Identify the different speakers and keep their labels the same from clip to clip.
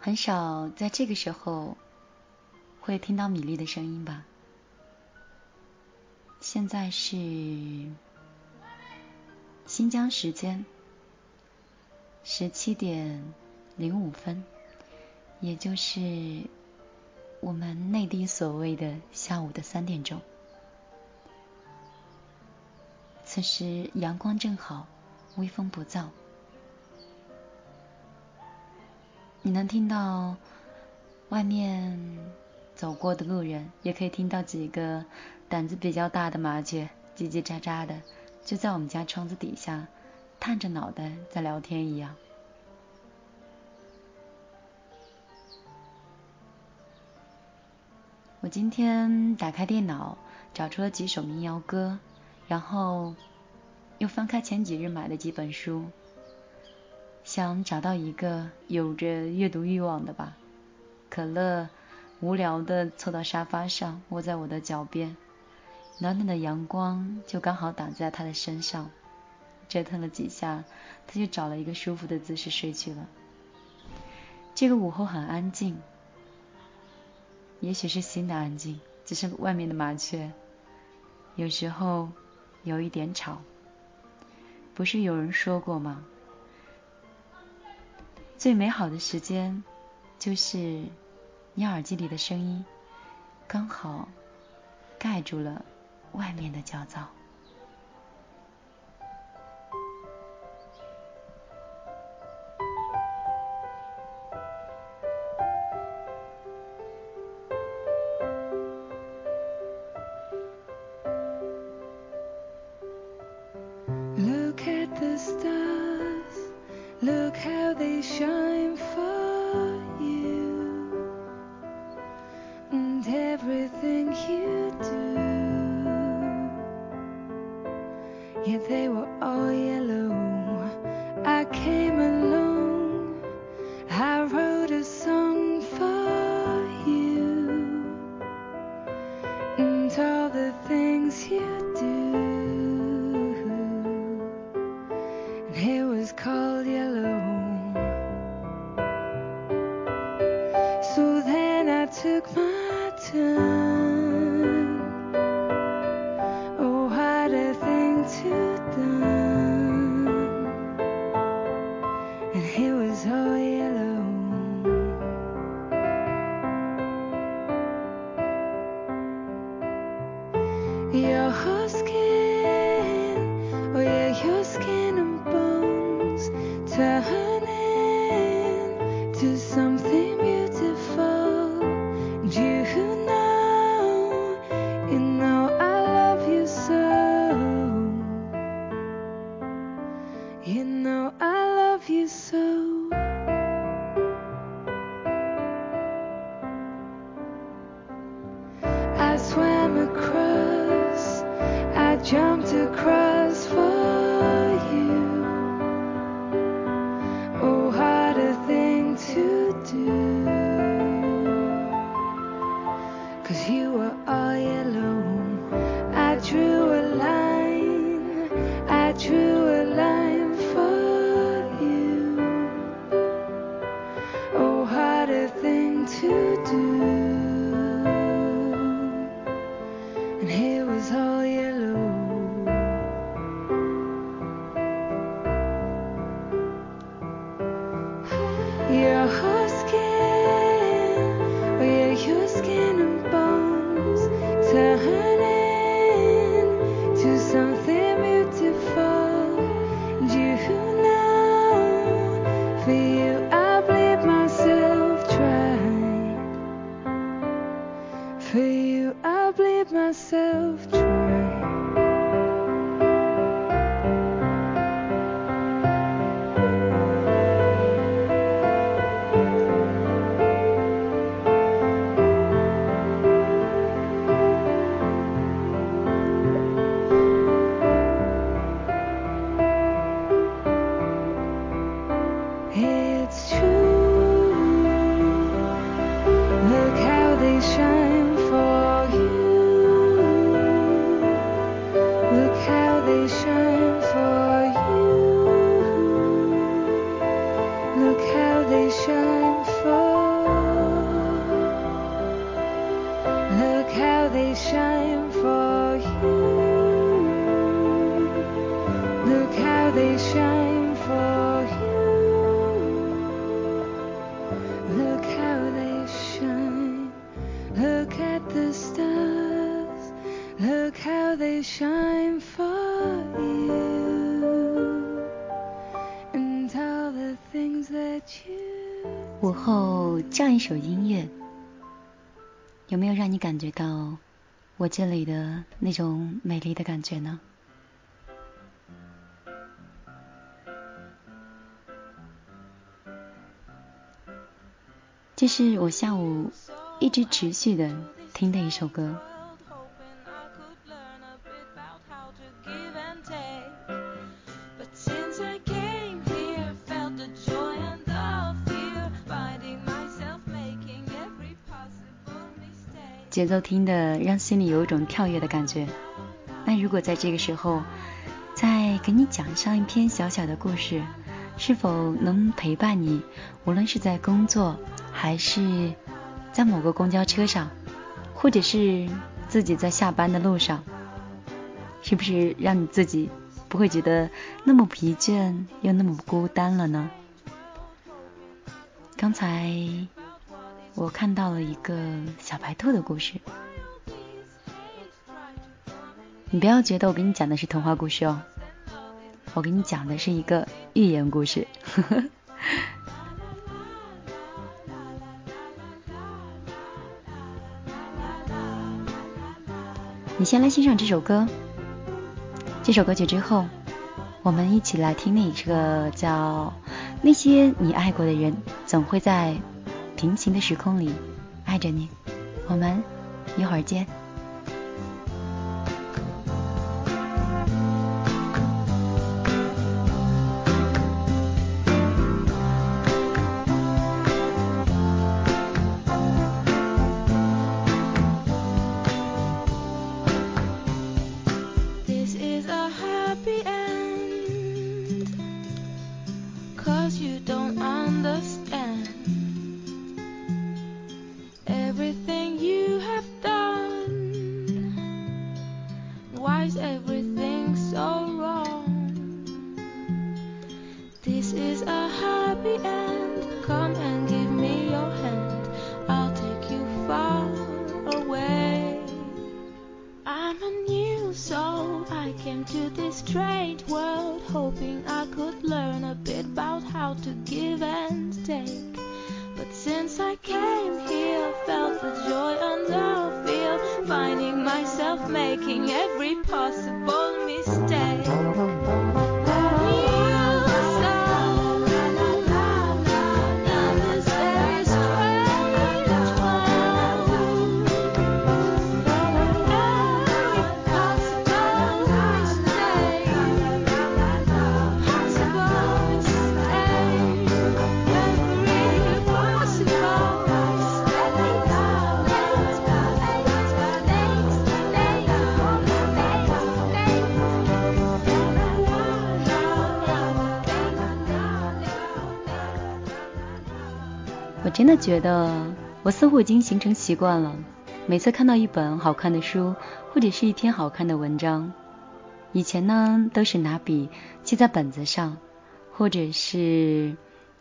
Speaker 1: 很少在这个时候会听到米粒的声音吧？现在是新疆时间十七点零五分，也就是我们内地所谓的下午的三点钟。此时阳光正好，微风不燥。你能听到外面走过的路人，也可以听到几个胆子比较大的麻雀叽叽喳喳的，就在我们家窗子底下探着脑袋在聊天一样。我今天打开电脑，找出了几首民谣歌，然后又翻开前几日买的几本书。想找到一个有着阅读欲望的吧。可乐无聊的凑到沙发上，窝在我的脚边，暖暖的阳光就刚好打在他的身上。折腾了几下，他就找了一个舒服的姿势睡去了。这个午后很安静，也许是心的安静，只是外面的麻雀有时候有一点吵。不是有人说过吗？最美好的时间，就是你耳机里的声音，刚好盖住了外面的焦躁。
Speaker 2: jumped across for 我这里的那种美丽的感觉呢？这是我下午一直持续的听的一首歌。节奏听得让心里有一种跳跃的感觉。那如果在这个时候再给你讲上一篇小小的故事，是否能陪伴你？无论是在工作，还是在某个公交车上，或者是自己在下班的路上，是不是让你自己不会觉得那么疲倦又那么孤单了呢？刚才。我看到了一个小白兔的故事，你不要觉得我给你讲的是童话故事哦，我给你讲的是一个寓言故事。你先来欣赏这首歌，这首歌曲之后，我们一起来听那一个叫《那些你爱过的人总会在》。平行的时空里，爱着你。我们一会儿见。
Speaker 3: came to this strange world hoping I could learn a bit about how to give and take. But since I came here, felt the joy and love, feel finding myself making every possible.
Speaker 2: 真的觉得，我似乎已经形成习惯了。每次看到一本好看的书，或者是一篇好看的文章，以前呢都是拿笔记在本子上，或者是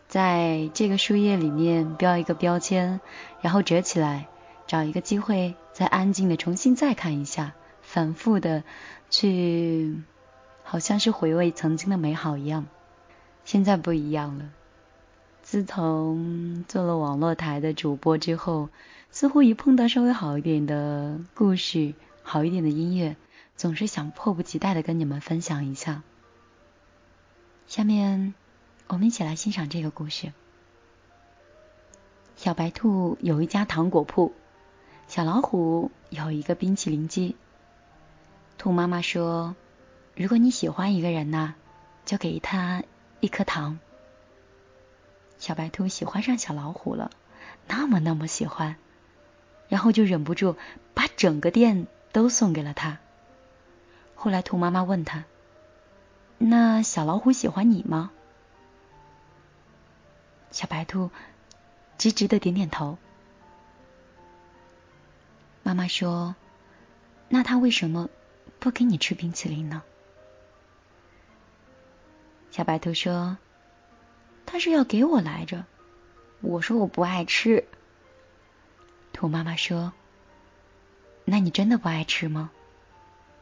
Speaker 2: 在这个书页里面标一个标签，然后折起来，找一个机会再安静的重新再看一下，反复的去，好像是回味曾经的美好一样。现在不一样了。自从做了网络台的主播之后，似乎一碰到稍微好一点的故事、好一点的音乐，总是想迫不及待的跟你们分享一下。下面我们一起来欣赏这个故事。小白兔有一家糖果铺，小老虎有一个冰淇淋机。兔妈妈说：“如果你喜欢一个人呢，就给他一颗糖。”小白兔喜欢上小老虎了，那么那么喜欢，然后就忍不住把整个店都送给了他。后来兔妈妈问他：“那小老虎喜欢你吗？”小白兔直直的点点头。妈妈说：“那他为什么不给你吃冰淇淋呢？”小白兔说。他是要给我来着，我说我不爱吃。兔妈妈说：“那你真的不爱吃吗？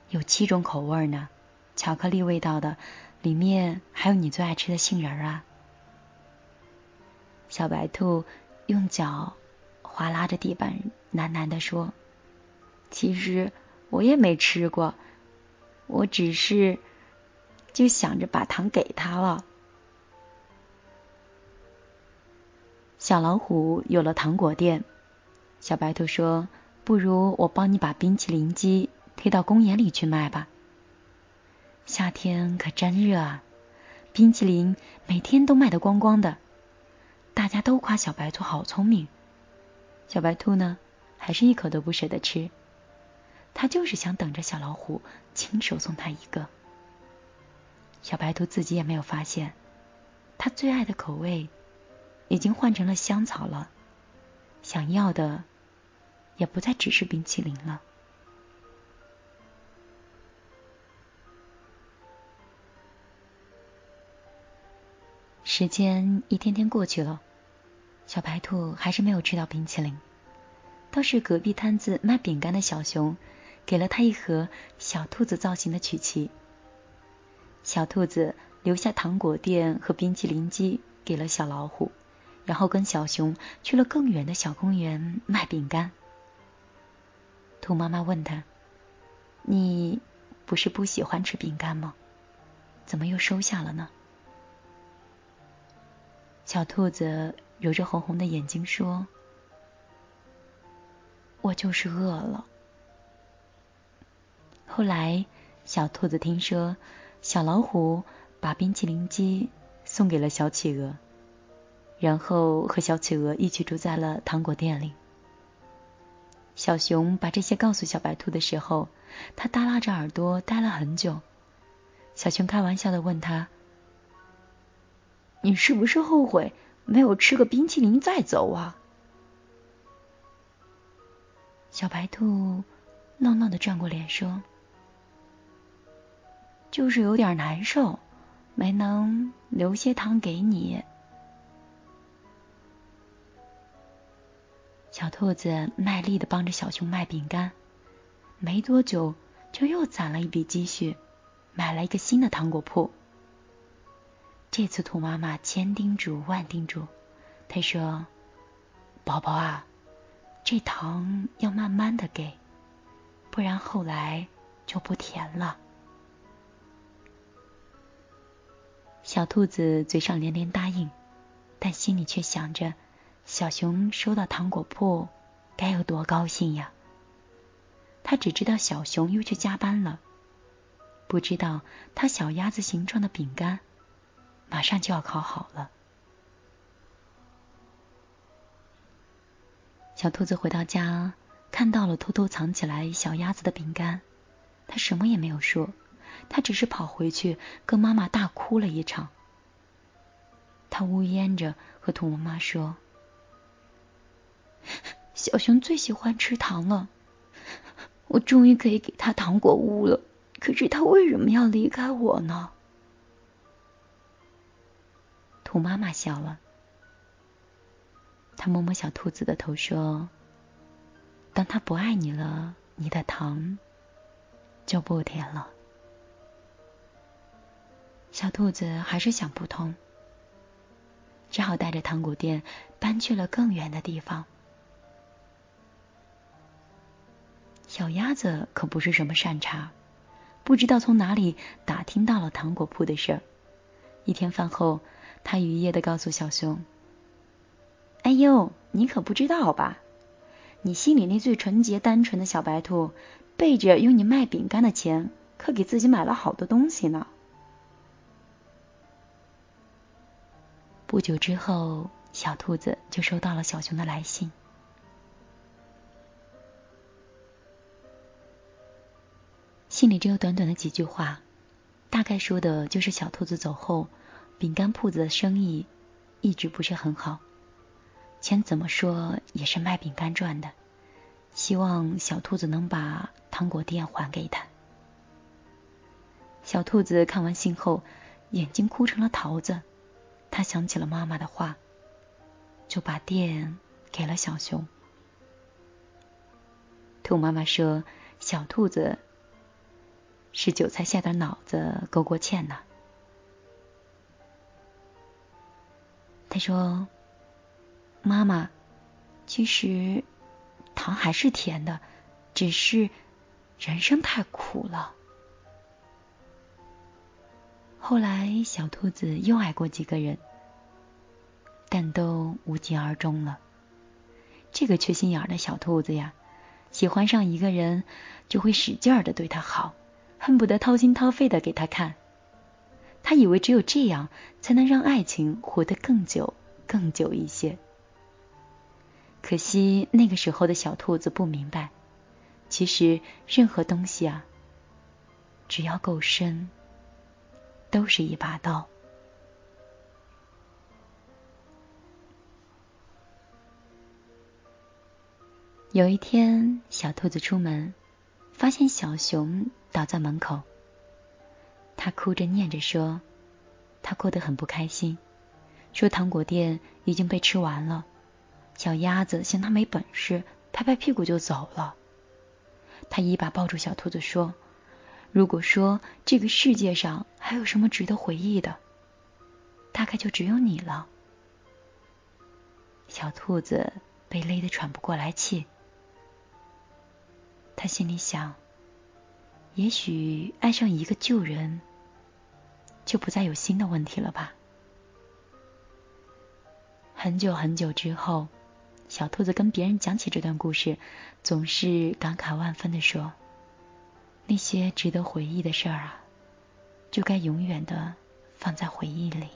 Speaker 2: 有七种口味呢，巧克力味道的，里面还有你最爱吃的杏仁啊。”小白兔用脚划拉着地板，喃喃地说：“其实我也没吃过，我只是就想着把糖给他了。”小老虎有了糖果店，小白兔说：“不如我帮你把冰淇淋机推到公园里去卖吧。夏天可真热啊，冰淇淋每天都卖得光光的，大家都夸小白兔好聪明。小白兔呢，还是一口都不舍得吃，他就是想等着小老虎亲手送他一个。小白兔自己也没有发现，他最爱的口味。”已经换成了香草了，想要的也不再只是冰淇淋了。时间一天天过去了，小白兔还是没有吃到冰淇淋，倒是隔壁摊子卖饼干的小熊给了他一盒小兔子造型的曲奇。小兔子留下糖果店和冰淇淋机给了小老虎。然后跟小熊去了更远的小公园卖饼干。兔妈妈问他：“你不是不喜欢吃饼干吗？怎么又收下了呢？”小兔子揉着红红的眼睛说：“我就是饿了。”后来，小兔子听说小老虎把冰淇淋机送给了小企鹅。然后和小企鹅一起住在了糖果店里。小熊把这些告诉小白兔的时候，它耷拉着耳朵待了很久。小熊开玩笑的问他：“你是不是后悔没有吃个冰淇淋再走啊？”小白兔闹闹的转过脸说：“就是有点难受，没能留些糖给你。”小兔子卖力的帮着小熊卖饼干，没多久就又攒了一笔积蓄，买了一个新的糖果铺。这次兔妈妈千叮嘱万叮嘱，她说：“宝宝啊，这糖要慢慢的给，不然后来就不甜了。”小兔子嘴上连连答应，但心里却想着。小熊收到糖果铺，该有多高兴呀！他只知道小熊又去加班了，不知道他小鸭子形状的饼干马上就要烤好了。小兔子回到家，看到了偷偷藏起来小鸭子的饼干，他什么也没有说，他只是跑回去跟妈妈大哭了一场。他呜咽着和兔妈妈说。小熊最喜欢吃糖了，我终于可以给他糖果屋了。可是他为什么要离开我呢？兔妈妈笑了，他摸摸小兔子的头说：“当他不爱你了，你的糖就不甜了。”小兔子还是想不通，只好带着糖果店搬去了更远的地方。小鸭子可不是什么善茬，不知道从哪里打听到了糖果铺的事儿。一天饭后，他愉悦的告诉小熊：“哎呦，你可不知道吧？你心里那最纯洁单纯的小白兔，背着用你卖饼干的钱，可给自己买了好多东西呢。”不久之后，小兔子就收到了小熊的来信。信里只有短短的几句话，大概说的就是小兔子走后，饼干铺子的生意一直不是很好，钱怎么说也是卖饼干赚的，希望小兔子能把糖果店还给他。小兔子看完信后，眼睛哭成了桃子，他想起了妈妈的话，就把店给了小熊。兔妈妈说：“小兔子。”是韭菜下点脑子勾过芡呢。他说：“
Speaker 4: 妈妈，其实糖还是甜的，只是人生太苦了。”后来，小兔子又爱过几个人，但都无疾而终了。这个缺心眼的小兔子呀，喜欢上一个人，就会使劲的对他好，恨不得掏心掏肺的给他看。他以为只有这样，才能让爱情活得更久、更久一些。可惜那个时候的小兔子不明白，其实任何东西啊，只要够深。都是一把刀。有一天，小兔子出门，发现小熊倒在门口。他哭着念着说：“他过得很不开心，说糖果店已经被吃完了。”小鸭子嫌他没本事，拍拍屁股就走了。他一把抱住小兔子说。如果说这个世界上还有什么值得回忆的，大概就只有你了。小兔子被勒得喘不过来气，他心里想：也许爱上一个旧人，就不再有新的问题了吧。很久很久之后，小兔子跟别人讲起这段故事，总是感慨万分的说。那些值得回忆的事儿啊，就该永远的放在回忆里。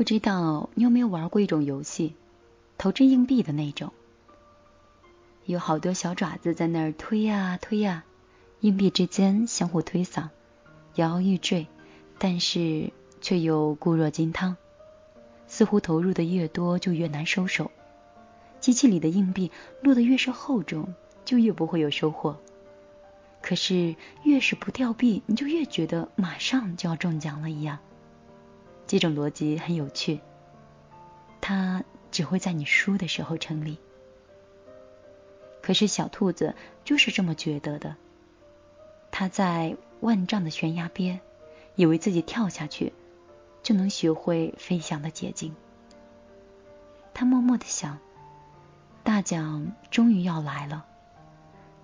Speaker 4: 不
Speaker 2: 知道你有没有玩过一种游戏，投掷硬币的那种，有好多小爪子在那儿推呀推呀，硬币之间相互推搡，摇摇欲坠，但是却又固若金汤，似乎投入的越多就越难收手。机器里的硬币落得越是厚重，就越不会有收获。可是越是不掉币，你就越觉得马上就要中奖了一样。这种逻辑很有趣，它只会在你输的时候成立。可是小兔子就是这么觉得的。它在万丈的悬崖边，以为自己跳下去就能学会飞翔的捷径。它默默的想，大奖终于要来了。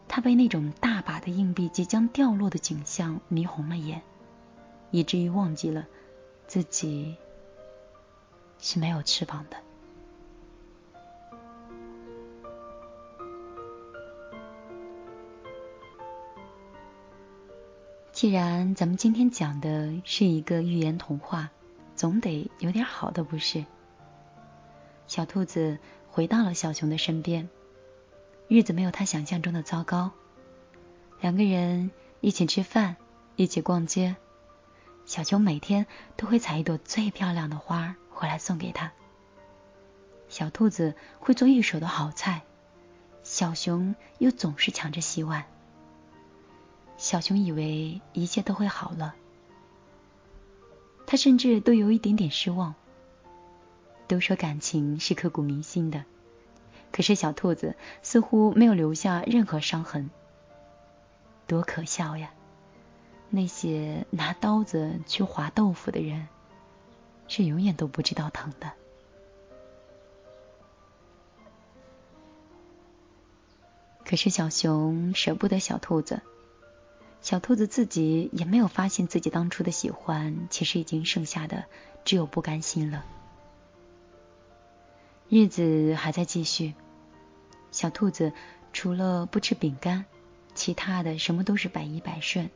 Speaker 2: 他被那种大把的硬币即将掉落的景象迷红了眼，以至于忘记了。自己是没有翅膀的。既然咱们今天讲的是一个寓言童话，总得有点好的，不是？小兔子回到了小熊的身边，日子没有他想象中的糟糕。两个人一起吃饭，一起逛街。小熊每天都会采一朵最漂亮的花回来送给他。小兔子会做一手的好菜，小熊又总是抢着洗碗。小熊以为一切都会好了，他甚至都有一点点失望。都说感情是刻骨铭心的，可是小兔子似乎没有留下任何伤痕，多可笑呀！那些拿刀子去划豆腐的人，是永远都不知道疼的。可是小熊舍不得小兔子，小兔子自己也没有发现自己当初的喜欢，其实已经剩下的只有不甘心了。日子还在继续，小兔子除了不吃饼干，其他的什么都是百依百顺。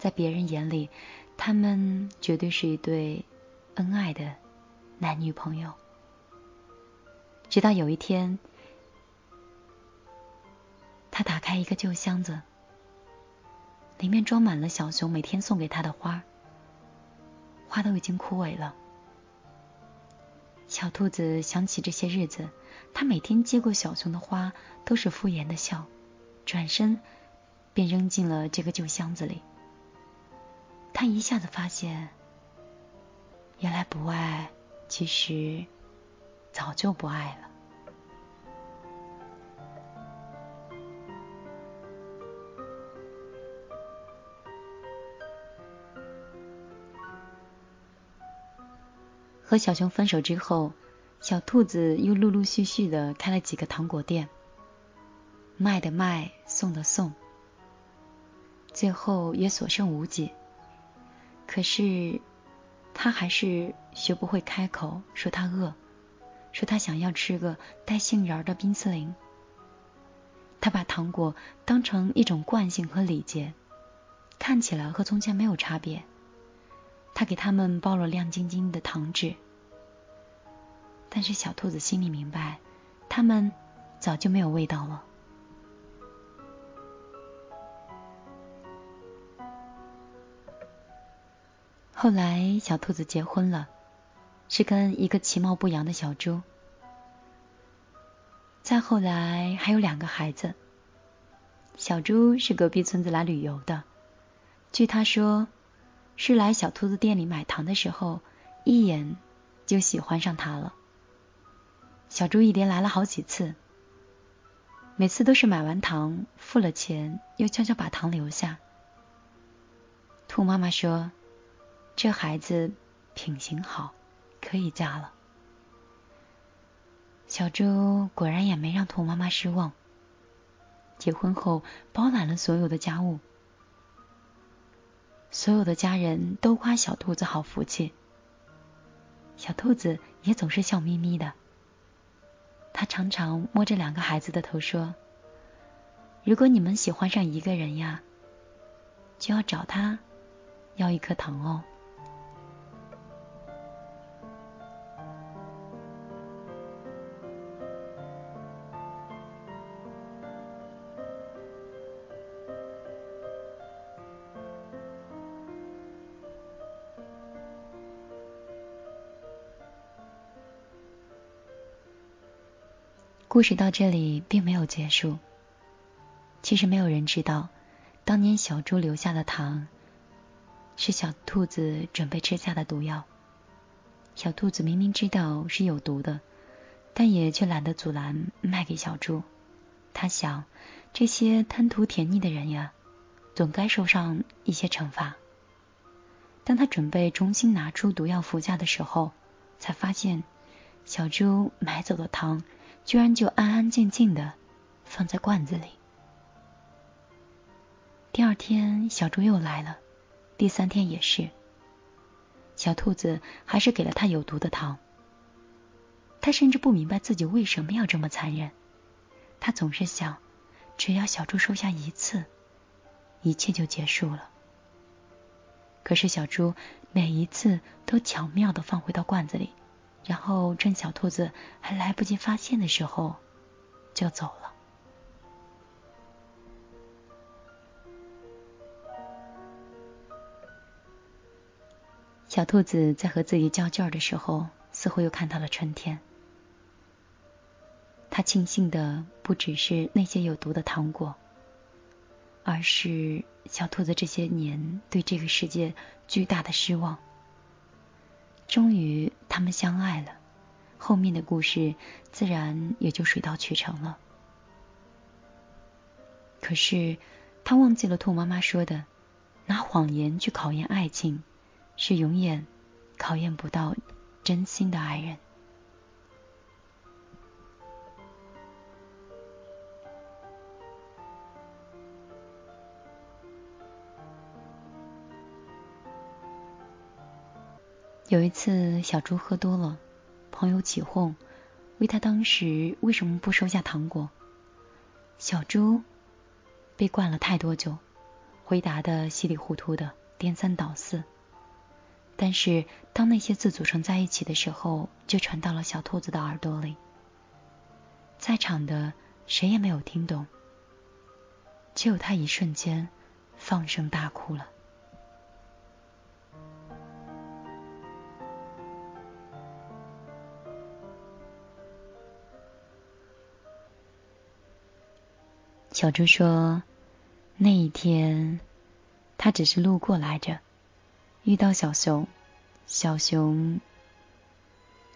Speaker 2: 在别人眼里，他们绝对是一对恩爱的男女朋友。直到有一天，他打开一个旧箱子，里面装满了小熊每天送给他的花，花都已经枯萎了。小兔子想起这些日子，他每天接过小熊的花，都是敷衍的笑，转身便扔进了这个旧箱子里。他一下子发现，原来不爱，其实早就不爱了。和小熊分手之后，小兔子又陆陆续续的开了几个糖果店，卖的卖，送的送，最后也所剩无几。可是，他还是学不会开口说他饿，说他想要吃个带杏仁的冰淇淋。他把糖果当成一种惯性和礼节，看起来和从前没有差别。他给他们包了亮晶晶的糖纸，但是小兔子心里明白，他们早就没有味道了。后来，小兔子结婚了，是跟一个其貌不扬的小猪。再后来，还有两个孩子。小猪是隔壁村子来旅游的，据他说，是来小兔子店里买糖的时候，一眼就喜欢上它了。小猪一连来了好几次，每次都是买完糖付了钱，又悄悄把糖留下。兔妈妈说：“这孩子品行好，可以嫁了。”小猪果然也没让兔妈妈失望。结婚后，包揽了所有的家务，所有的家人都夸小兔子好福气。小兔子也总是笑眯眯的。他常常摸着两个孩子的头说：“如果你们喜欢上一个人呀，就要找他要一颗糖哦。”故事到这里并没有结束。其实没有人知道，当年小猪留下的糖，是小兔子准备吃下的毒药。小兔子明明知道是有毒的，但也却懒得阻拦卖给小猪。他想，这些贪图甜腻的人呀，总该受上一些惩罚。当他准备重新拿出毒药服下的时候，才发现小猪买走的糖。居然就安安静静的放在罐子里。第二天，小猪又来了，第三天也是。小兔子还是给了他有毒的糖。他甚至不明白自己为什么要这么残忍。他总是想，只要小猪收下一次，一切就结束了。可是小猪每一次都巧妙的放回到罐子里。然后趁小兔子还来不及发现的时候，就走了。小兔子在和自己较劲儿的时候，似乎又看到了春天。他庆幸的不只是那些有毒的糖果，而是小兔子这些年对这个世界巨大的失望。终于，他们相爱了，后面的故事自然也就水到渠成了。可是，他忘记了兔妈妈说的，拿谎言去考验爱情，是永远考验不到真心的爱人。有一次，小猪喝多了，朋友起哄，问他当时为什么不收下糖果。小猪被灌了太多酒，回答的稀里糊涂的，颠三倒四。但是当那些字组成在一起的时候，就传到了小兔子的耳朵里。在场的谁也没有听懂，只有他一瞬间放声大哭了。小猪说：“那一天，他只是路过来着，遇到小熊，小熊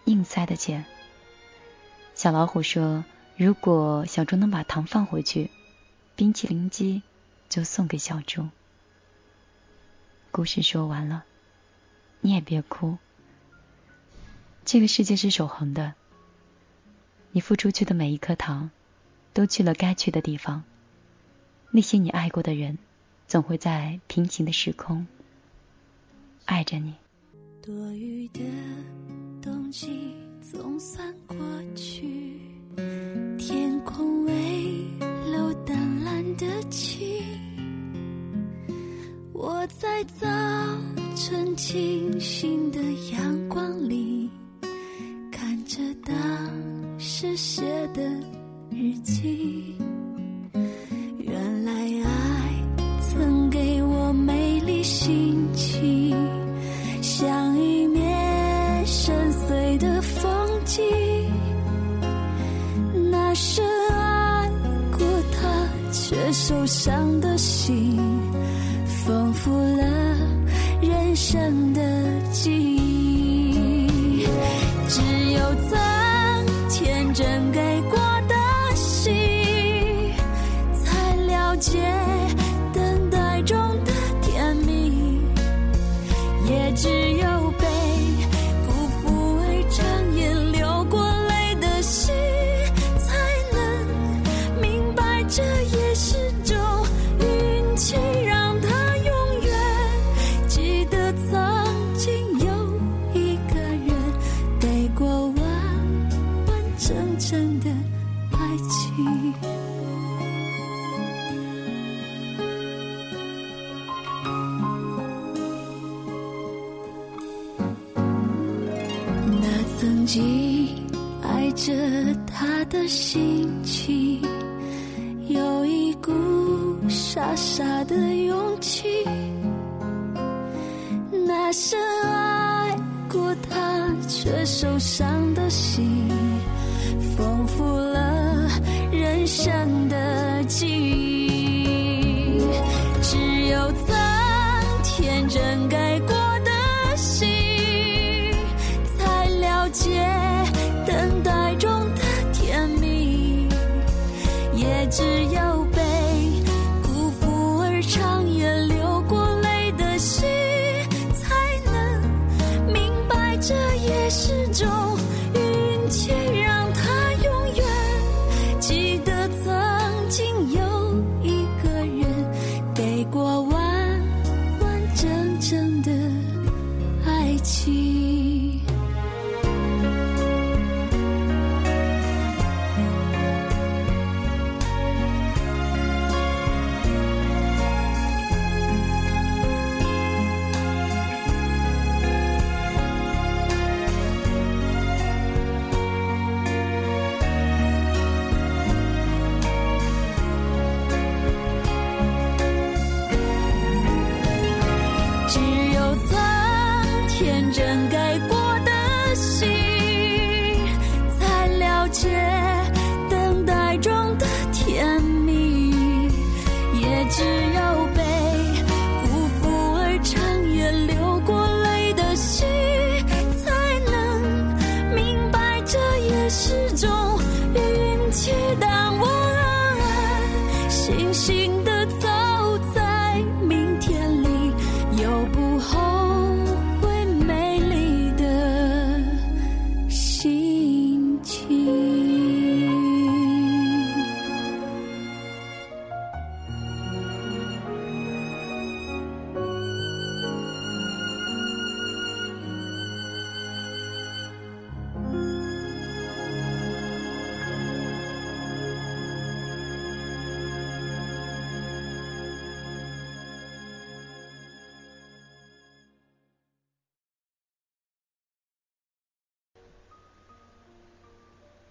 Speaker 2: 硬塞的钱。小老虎说，如果小猪能把糖放回去，冰淇淋机就送给小猪。故事说完了，你也别哭。这个世界是守恒的，你付出去的每一颗糖，都去了该去的地方。”那些你爱过的人，总会在平行的时空爱着你。
Speaker 4: 多余的冬季总算过去，天空微露淡蓝的晴。我在早晨清新的阳光里，看着当时写的日记。来爱曾给我美丽心情像一面深邃的风景那深爱过他却受伤的心丰富了人生的傻傻的勇气。那深爱过他却受伤的心，丰富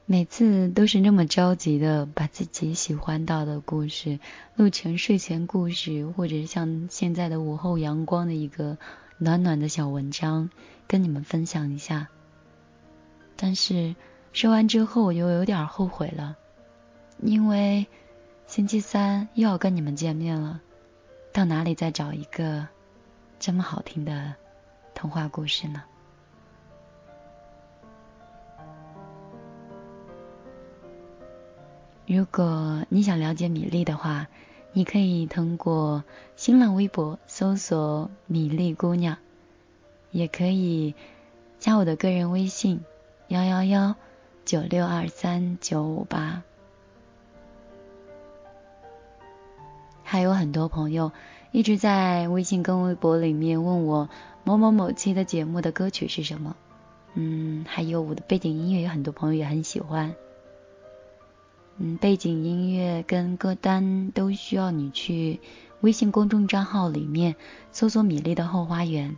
Speaker 2: 每次都是那么着急的把自己喜欢到的故事录成睡前故事，或者是像现在的午后阳光的一个暖暖的小文章，跟你们分享一下。但是说完之后，我又有点后悔了，因为星期三又要跟你们见面了，到哪里再找一个这么好听的童话故事呢？如果你想了解米粒的话，你可以通过新浪微博搜索“米粒姑娘”，也可以加我的个人微信幺幺幺九六二三九五八。还有很多朋友一直在微信跟微博里面问我某某某期的节目的歌曲是什么，嗯，还有我的背景音乐，有很多朋友也很喜欢。嗯，背景音乐跟歌单都需要你去微信公众账号里面搜索“米粒的后花园”，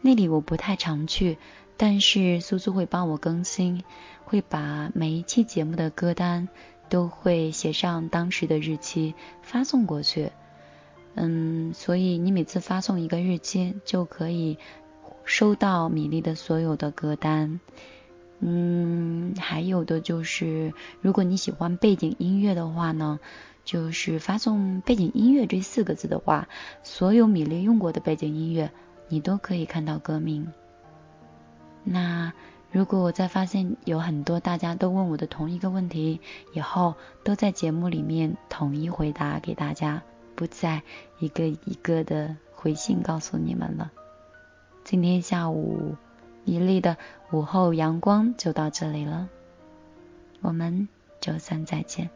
Speaker 2: 那里我不太常去，但是苏苏会帮我更新，会把每一期节目的歌单都会写上当时的日期发送过去。嗯，所以你每次发送一个日期，就可以收到米粒的所有的歌单。嗯，还有的就是，如果你喜欢背景音乐的话呢，就是发送背景音乐这四个字的话，所有米粒用过的背景音乐你都可以看到歌名。那如果我再发现有很多大家都问我的同一个问题，以后都在节目里面统一回答给大家，不再一个一个的回信告诉你们了。今天下午一粒的午后阳光就到这里了，我们周三再见。